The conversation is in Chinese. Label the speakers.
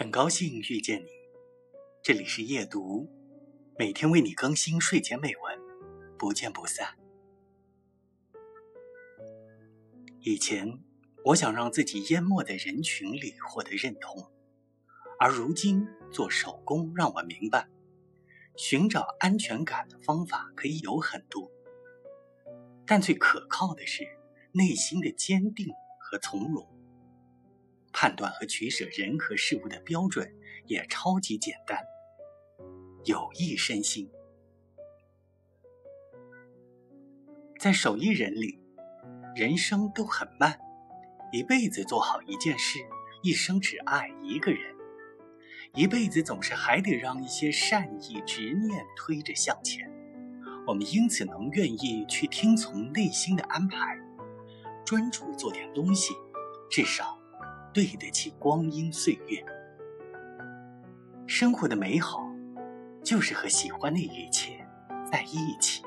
Speaker 1: 很高兴遇见你，这里是夜读，每天为你更新睡前美文，不见不散。以前，我想让自己淹没在人群里获得认同，而如今做手工让我明白，寻找安全感的方法可以有很多，但最可靠的是内心的坚定和从容。判断和取舍人和事物的标准也超级简单，有益身心。在手艺人里，人生都很慢，一辈子做好一件事，一生只爱一个人，一辈子总是还得让一些善意执念推着向前。我们因此能愿意去听从内心的安排，专注做点东西，至少。对得起光阴岁月，生活的美好，就是和喜欢的一切在一起。